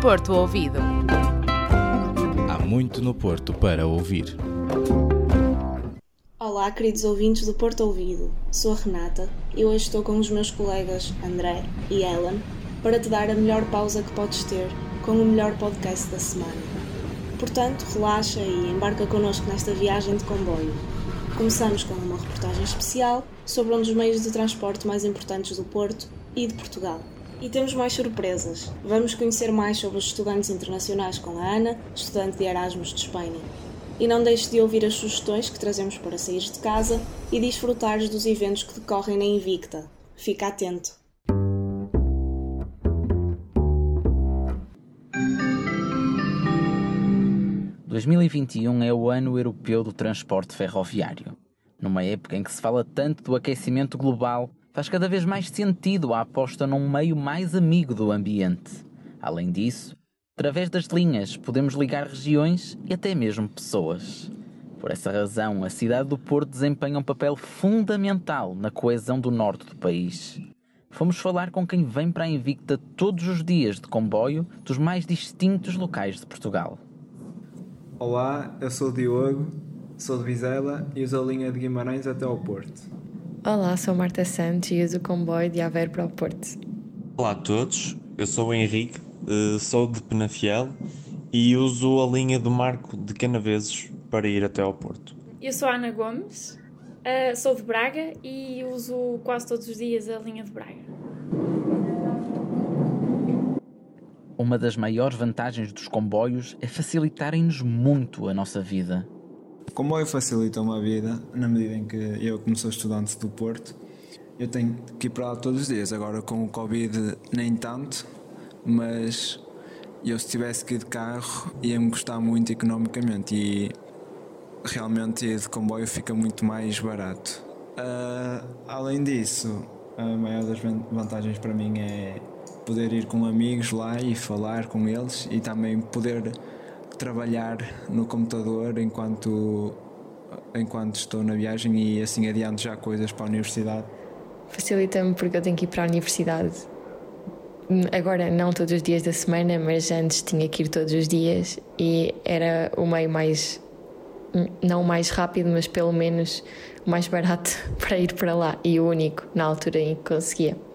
Porto Ouvido. Há muito no Porto para ouvir. Olá, queridos ouvintes do Porto Ouvido. Sou a Renata e hoje estou com os meus colegas André e Ellen para te dar a melhor pausa que podes ter com o melhor podcast da semana. Portanto, relaxa e embarca connosco nesta viagem de comboio. Começamos com uma reportagem especial sobre um dos meios de transporte mais importantes do Porto e de Portugal. E temos mais surpresas. Vamos conhecer mais sobre os estudantes internacionais com a Ana, estudante de Erasmus de Espanha. E não deixes de ouvir as sugestões que trazemos para sair de casa e desfrutares dos eventos que decorrem na Invicta. Fica atento! 2021 é o ano europeu do transporte ferroviário. Numa época em que se fala tanto do aquecimento global, faz cada vez mais sentido a aposta num meio mais amigo do ambiente. Além disso, através das linhas podemos ligar regiões e até mesmo pessoas. Por essa razão, a cidade do Porto desempenha um papel fundamental na coesão do norte do país. Fomos falar com quem vem para a Invicta todos os dias de comboio dos mais distintos locais de Portugal. Olá, eu sou o Diogo, sou de Vizela e uso a linha de Guimarães até ao Porto. Olá, sou Marta Santos e uso o comboio de Aveiro para o Porto. Olá a todos, eu sou o Henrique, eh, sou de Penafiel e uso a linha do Marco de Canaveses para ir até ao Porto. Eu sou a Ana Gomes, eh, sou de Braga e uso quase todos os dias a linha de Braga. Uma das maiores vantagens dos comboios é facilitarem-nos muito a nossa vida. O comboio facilita uma vida na medida em que eu, como sou estudante do Porto, eu tenho que ir para lá todos os dias. Agora com o Covid nem tanto, mas eu se tivesse que ir de carro ia-me custar muito economicamente e realmente ir de comboio fica muito mais barato. Uh, além disso, a maior das vantagens para mim é poder ir com amigos lá e falar com eles e também poder trabalhar no computador enquanto enquanto estou na viagem e assim adianto já coisas para a universidade. Facilita-me porque eu tenho que ir para a universidade. Agora não todos os dias da semana, mas antes tinha que ir todos os dias e era o meio mais não mais rápido, mas pelo menos mais barato para ir para lá e o único na altura em que conseguia.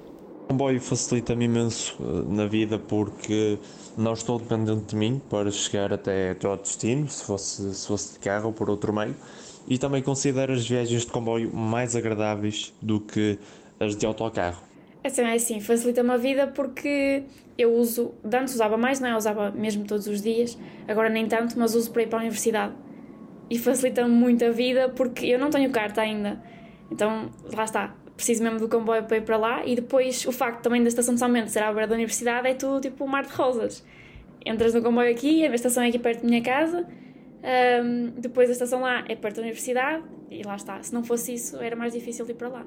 O comboio facilita-me imenso eh, na vida porque não estou dependente de mim para chegar até, até ao destino, se fosse, se fosse de carro ou por outro meio, e também considero as viagens de comboio mais agradáveis do que as de autocarro. É assim, é assim facilita-me a vida porque eu uso, antes usava mais, não é? Usava mesmo todos os dias, agora nem tanto, mas uso para ir para a universidade. E facilita-me muito a vida porque eu não tenho carta ainda. Então, lá está, preciso mesmo do comboio para ir para lá e depois o facto também da estação de São Mendes ser à beira da universidade é tudo tipo um mar de rosas. Entras no comboio aqui, a estação é aqui perto da minha casa, um, depois a estação lá é perto da universidade e lá está. Se não fosse isso, era mais difícil ir para lá.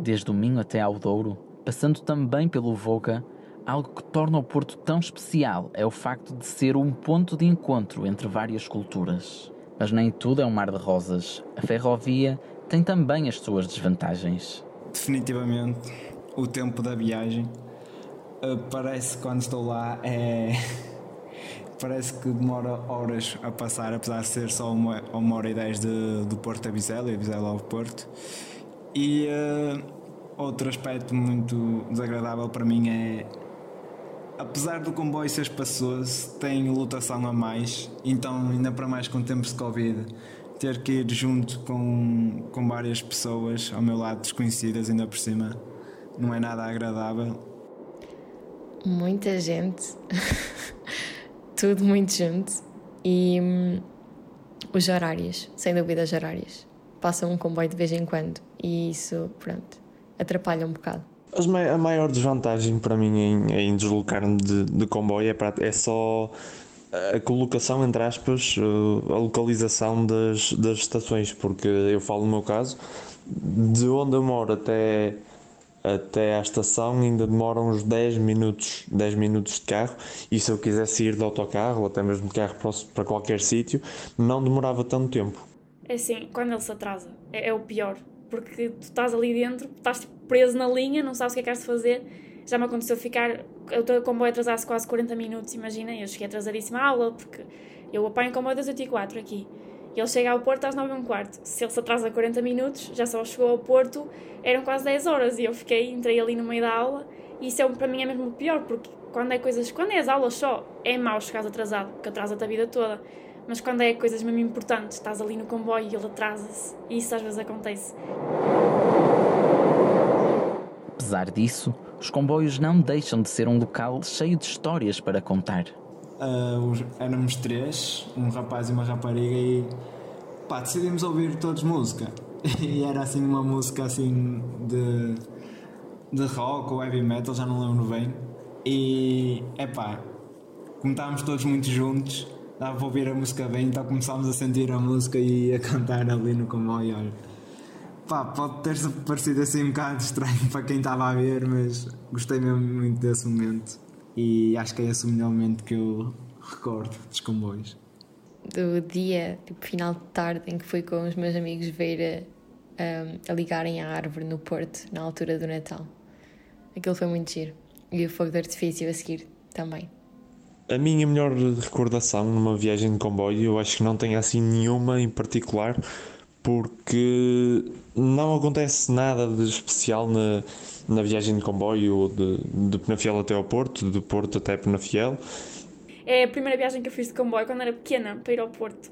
Desde o Minho até ao Douro, passando também pelo Voga, algo que torna o Porto tão especial é o facto de ser um ponto de encontro entre várias culturas. Mas nem tudo é um mar de rosas. A ferrovia tem também as suas desvantagens. Definitivamente, o tempo da viagem uh, parece quando estou lá é. parece que demora horas a passar, apesar de ser só uma, uma hora e dez de, do Porto a Vizela e Vizela ao Porto. E uh, outro aspecto muito desagradável para mim é apesar do comboio ser espaçoso, tem lotação a mais, então ainda para mais com tempos de Covid ter que ir junto com, com várias pessoas ao meu lado desconhecidas ainda por cima não é nada agradável. Muita gente, tudo muito junto e hum, os horários, sem dúvida os horários. Passam um comboio de vez em quando e isso, pronto, atrapalha um bocado. A maior desvantagem para mim em, em deslocar-me de, de comboio é, para, é só a colocação, entre aspas, eh, a localização das, das estações, porque eu falo no meu caso, de onde eu moro até, até à estação ainda demora uns 10 minutos, 10 minutos de carro, e se eu quisesse ir de autocarro ou até mesmo de carro para qualquer sítio, não demorava tanto tempo. É assim, quando ele se atrasa, é, é o pior, porque tu estás ali dentro, estás tipo, preso na linha, não sabes o que é que has fazer Já me aconteceu ficar. O comboio atrasasse quase 40 minutos, imagina. Eu cheguei atrasadíssima à aula, porque eu apanho o comboio das 84 aqui. E ele chega ao Porto às 9 h um quarto. Se ele se atrasa 40 minutos, já só chegou ao Porto, eram quase 10 horas. E eu fiquei, entrei ali no meio da aula. E isso é, para mim é mesmo o pior, porque quando é coisas. Quando é as aulas só, é mau chegar atrasado, porque atrasa-te a vida toda. Mas quando é coisas mesmo importantes, estás ali no comboio e ele atrasa-se. E isso às vezes acontece. Apesar disso, os comboios não deixam de ser um local cheio de histórias para contar. Uh, éramos três, um rapaz e uma rapariga, e pá, decidimos ouvir todos música. E era assim uma música assim de, de rock ou heavy metal, já não lembro bem. E é pá, como estávamos todos muito juntos, dava para ouvir a música bem, então começámos a sentir a música e a cantar ali no comboio. Olha. Pá, pode ter parecido assim um bocado estranho para quem estava a ver, mas gostei mesmo muito desse momento. E acho que é esse o melhor momento que eu recordo dos comboios. Do dia, tipo final de tarde, em que fui com os meus amigos ver a, a ligarem a árvore no Porto, na altura do Natal. Aquilo foi muito giro. E o fogo de artifício a seguir também. A minha melhor recordação numa viagem de comboio, eu acho que não tem assim nenhuma em particular, porque não acontece nada de especial na, na viagem de comboio de, de Penafiel até ao Porto, de Porto até Penafiel. É a primeira viagem que eu fiz de comboio quando era pequena para ir ao Porto,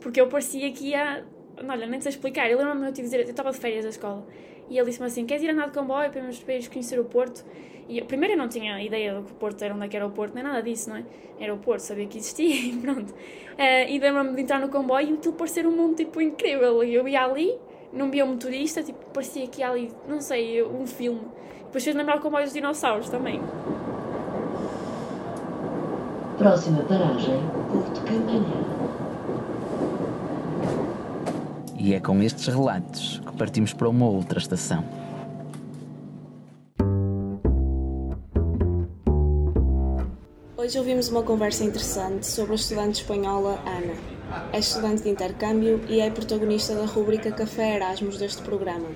porque eu parecia que ia. Olha, nem sei explicar. Eu lembro-me de dizer, eu estava de férias da escola e ele disse-me assim: Queres ir andar de comboio para irmos conhecer o Porto? E eu, primeiro eu não tinha ideia do que o Porto era, onde é que era o Porto, nem nada disso, não é? Era o Porto, sabia que existia e pronto. Uh, e lembro-me de entrar no comboio e aquilo parecer um mundo tipo incrível. Eu ia ali, não via um motorista, tipo, parecia que ia ali, não sei, um filme. Depois fez lembrar o comboio dos dinossauros também. Próxima paragem, Porto Campanhã. E é com estes relatos que partimos para uma outra estação. Hoje ouvimos uma conversa interessante sobre a estudante espanhola Ana. É estudante de intercâmbio e é protagonista da rúbrica Café Erasmus deste programa.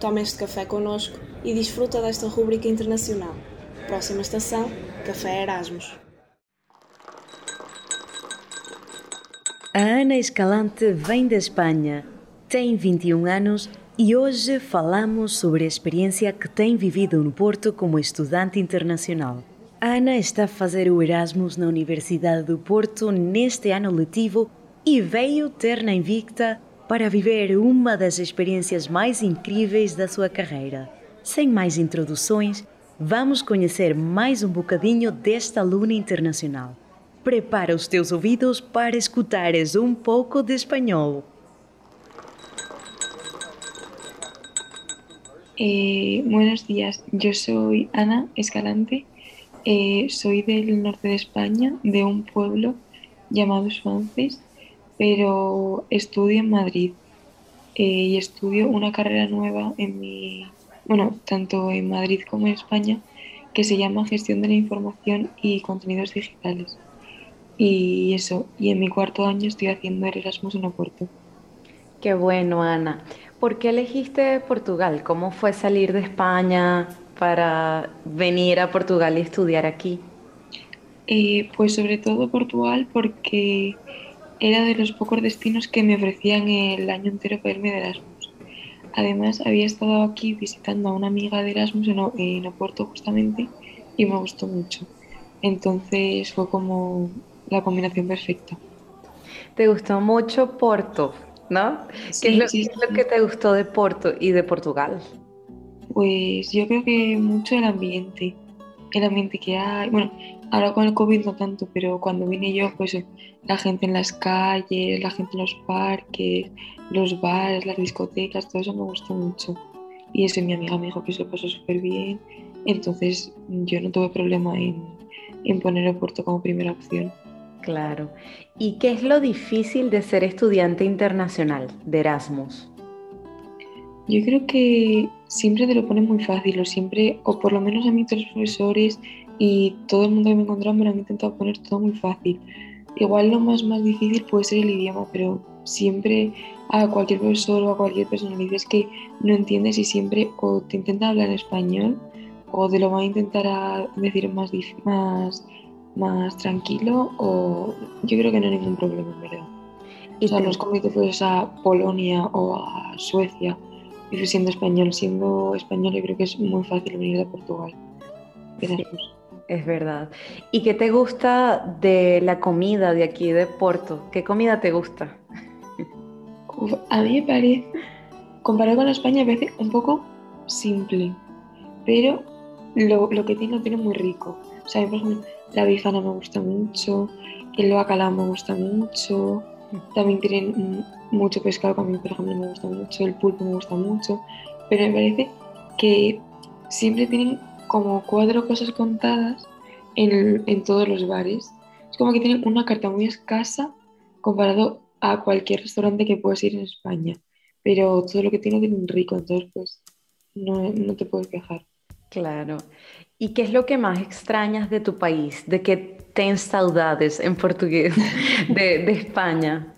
Toma este café connosco e desfruta desta rúbrica internacional. Próxima estação, Café Erasmus. A Ana Escalante vem da Espanha, tem 21 anos e hoje falamos sobre a experiência que tem vivido no Porto como estudante internacional. Ana está a fazer o Erasmus na Universidade do Porto neste ano letivo e veio ter na Invicta para viver uma das experiências mais incríveis da sua carreira. Sem mais introduções, vamos conhecer mais um bocadinho desta aluna internacional. Prepara os teus ouvidos para escutares um pouco de espanhol. Eh, buenos días, yo soy Ana Escalante Eh, soy del norte de España, de un pueblo llamado Suances, pero estudio en Madrid eh, y estudio una carrera nueva en mi, bueno, tanto en Madrid como en España, que se llama Gestión de la Información y Contenidos Digitales. Y eso, y en mi cuarto año estoy haciendo el Erasmus en Oporto. Qué bueno, Ana. ¿Por qué elegiste Portugal? ¿Cómo fue salir de España? para venir a Portugal y estudiar aquí? Eh, pues sobre todo Portugal porque era de los pocos destinos que me ofrecían el año entero para irme de Erasmus. Además había estado aquí visitando a una amiga de Erasmus en, en Oporto justamente y me gustó mucho. Entonces fue como la combinación perfecta. ¿Te gustó mucho Porto? ¿No? ¿Qué, es lo, ¿qué es lo que te gustó de Porto y de Portugal? Pues yo creo que mucho el ambiente, el ambiente que hay, bueno, ahora con el COVID no tanto, pero cuando vine yo, pues la gente en las calles, la gente en los parques, los bares, las discotecas, todo eso me gustó mucho. Y eso mi amiga me dijo que se lo pasó súper bien, entonces yo no tuve problema en, en poner el puerto como primera opción. Claro. ¿Y qué es lo difícil de ser estudiante internacional de Erasmus? Yo creo que siempre te lo ponen muy fácil, o siempre, o por lo menos a mí todos los profesores y todo el mundo que me he me lo han intentado poner todo muy fácil. Igual lo más, más difícil puede ser el idioma, pero siempre a cualquier profesor o a cualquier persona le dices que no entiendes y siempre o te intentan hablar en español o te lo van a intentar decir más, más, más tranquilo o yo creo que no hay ningún problema, en verdad. Y O sea, no es como si te fueras a Polonia o a Suecia y siendo español. Siendo español yo creo que es muy fácil venir de Portugal. Es verdad. ¿Y qué te gusta de la comida de aquí de Porto? ¿Qué comida te gusta? Uf, a mí me parece, comparado con España, me parece un poco simple, pero lo, lo que tiene lo tiene muy rico. O sea, a por ejemplo, la bifana me gusta mucho, el bacalao me gusta mucho, también tienen mm, mucho pescado que por ejemplo, me gusta mucho, el pulpo me gusta mucho, pero me parece que siempre tienen como cuatro cosas contadas en, en todos los bares. Es como que tienen una carta muy escasa comparado a cualquier restaurante que puedas ir en España. Pero todo lo que tiene tiene un rico, entonces pues no, no te puedes quejar. Claro. ¿Y qué es lo que más extrañas de tu país? ¿De qué tienes saudades en portugués de, España?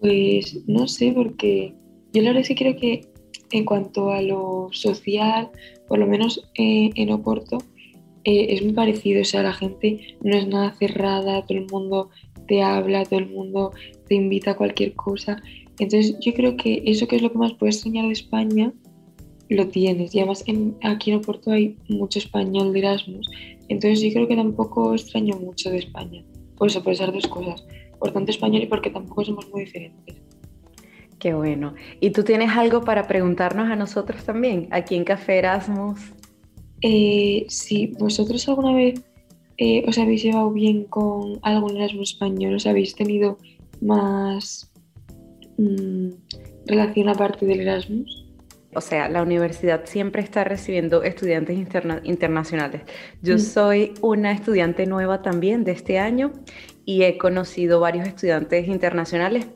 Pues no sé, porque yo la verdad que creo que en cuanto a lo social, por lo menos eh, en Oporto, eh, es muy parecido. O sea, la gente no es nada cerrada, todo el mundo te habla, todo el mundo te invita a cualquier cosa. Entonces yo creo que eso que es lo que más puedes extrañar de España, lo tienes. Y además en- aquí en Oporto hay mucho español de Erasmus. Entonces yo creo que tampoco extraño mucho de España. Por eso, por esas dos cosas. Por tanto español y porque tampoco somos muy diferentes. Qué bueno. ¿Y tú tienes algo para preguntarnos a nosotros también, aquí en Café Erasmus? Eh, si vosotros alguna vez eh, os habéis llevado bien con algún Erasmus español, os habéis tenido más mm, relación aparte del Erasmus. O sea, la universidad siempre está recibiendo estudiantes interna- internacionales. Yo Mm. soy una estudiante nueva también de este año y he conocido varios estudiantes internacionales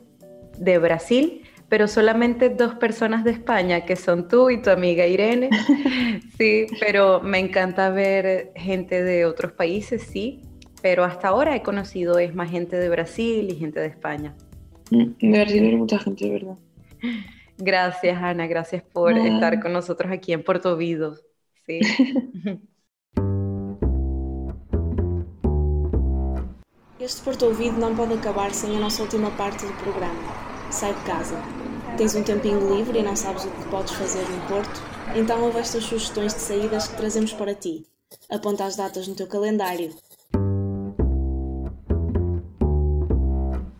de Brasil, pero solamente dos personas de España, que son tú y tu amiga Irene. Sí, pero me encanta ver gente de otros países, sí, pero hasta ahora he conocido es más gente de Brasil y gente de España. Mm, De Brasil hay mucha gente, verdad. Gracias, Ana, gracias por Nada. estar con nosotros aquí en Puerto Vido. Sí. Este Porto Ouvido não pode acabar sem a nossa última parte do programa. Sai de casa. Tens um tempinho livre e não sabes o que podes fazer no Porto? Então ouve estas sugestões de saídas que trazemos para ti. Aponta as datas no teu calendário.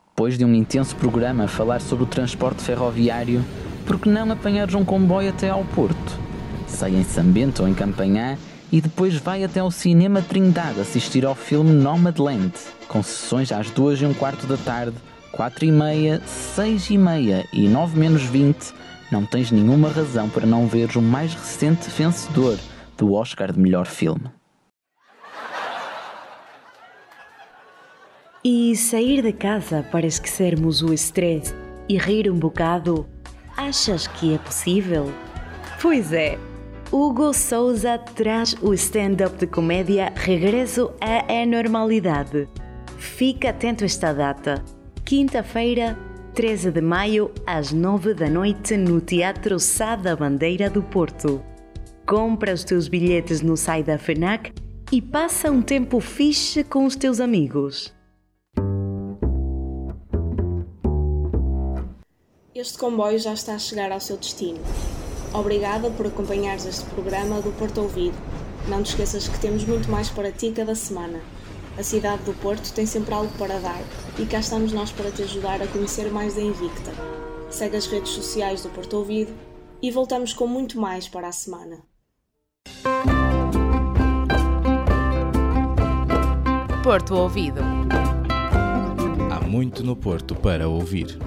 Depois de um intenso programa a falar sobre o transporte ferroviário, por que não apanhares um comboio até ao Porto? Sai em Sambento ou em Campanhã e depois vai até ao Cinema Trindade assistir ao filme Nomadland, com sessões às duas e um quarto da tarde, quatro e meia, seis e meia e nove menos vinte. Não tens nenhuma razão para não veres o mais recente vencedor do Oscar de melhor filme. E sair de casa para esquecermos o estresse e rir um bocado, achas que é possível? Pois é, Hugo Souza traz o stand-up de comédia Regresso à Normalidade. Fica atento a esta data, quinta-feira, 13 de maio, às 9 da noite, no Teatro Sá da Bandeira do Porto. Compra os teus bilhetes no site da FENAC e passa um tempo fixe com os teus amigos. Este comboio já está a chegar ao seu destino. Obrigada por acompanhares este programa do Porto Ouvido. Não te esqueças que temos muito mais para ti cada semana. A cidade do Porto tem sempre algo para dar e cá estamos nós para te ajudar a conhecer mais da Invicta. Segue as redes sociais do Porto Ouvido e voltamos com muito mais para a semana. Porto Ouvido. Há muito no Porto para ouvir.